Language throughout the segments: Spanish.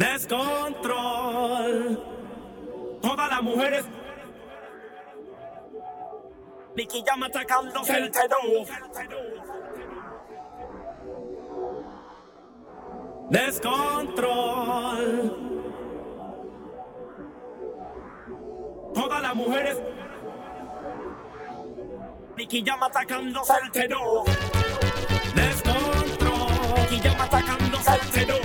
Descontrol. Todas las mujeres. Nicky llama atacándose el tenor. Descontrol. Todas las mujeres. Nicky llama atacándose el tenor. Descontrol. Nicky llama atacándose el tenor.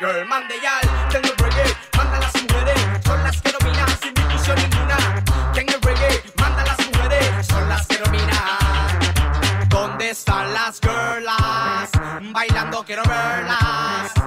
Girl, man de yal, tengo el reggae, manda las mujeres, son las que dominan sin división ninguna. Tengo reggae, manda las mujeres, son las que dominan. ¿Dónde están las girlas? Bailando quiero verlas.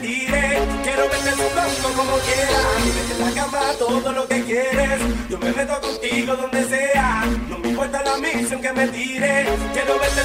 Quiero verte jugando como quieras. Mete en la cama todo lo que quieres. Yo me meto contigo donde sea. No me importa la misión que me tire. Quiero verte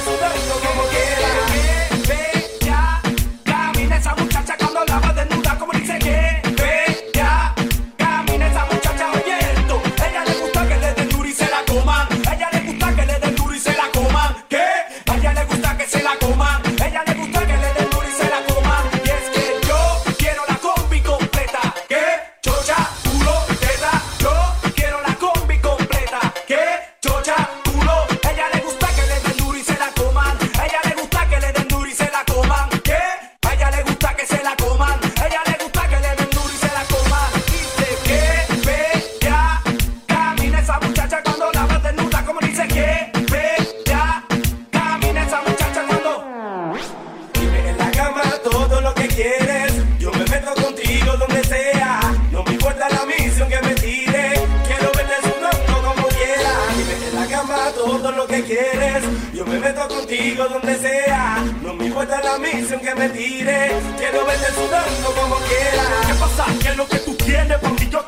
Quiero verte sudando como quieras. ¿Qué pasa? ¿Qué es lo que tú tienes? Porque yo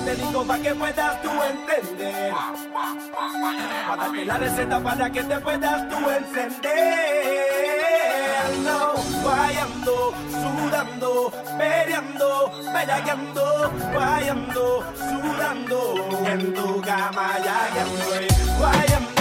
te digo para que puedas tú entender. Para darte la receta para que te puedas tú encender. No, guayando, sudando, peleando, bellaqueando, guayando, sudando. En tu cama ya guayando.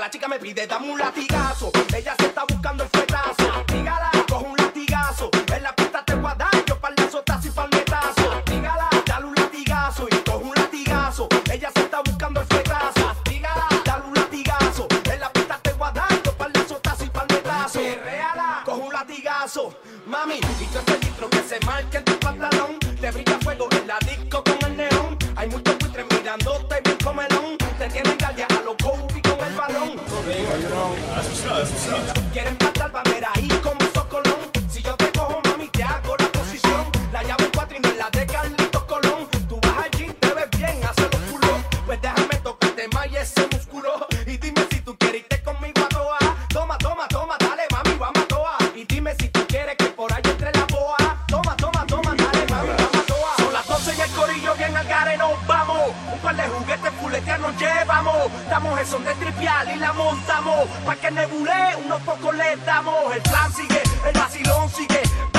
la chica me pide, dame un latigazo. Ella se está buscando el fuetazo. Dígala, coge un latigazo. En la pista te voy a dar yo para y para metazo. Dígala, dale un latigazo y coge un latigazo. Ella se está buscando el fuetazo. Dígala, dale un latigazo. En la pista te voy a dar yo para y para metazo. Reala, coge un latigazo. Mami, y tú este litro que se marque en tu pantalón. Te brilla fuego en la disco con el neón. Hay muchos buitres mirándote y bien comelón. Te tienen galia a los el balón. Quieren matar bandera y comenzó Colón. y la montamos. Pa' que nebule, unos pocos le damos. El plan sigue, el vacilón sigue.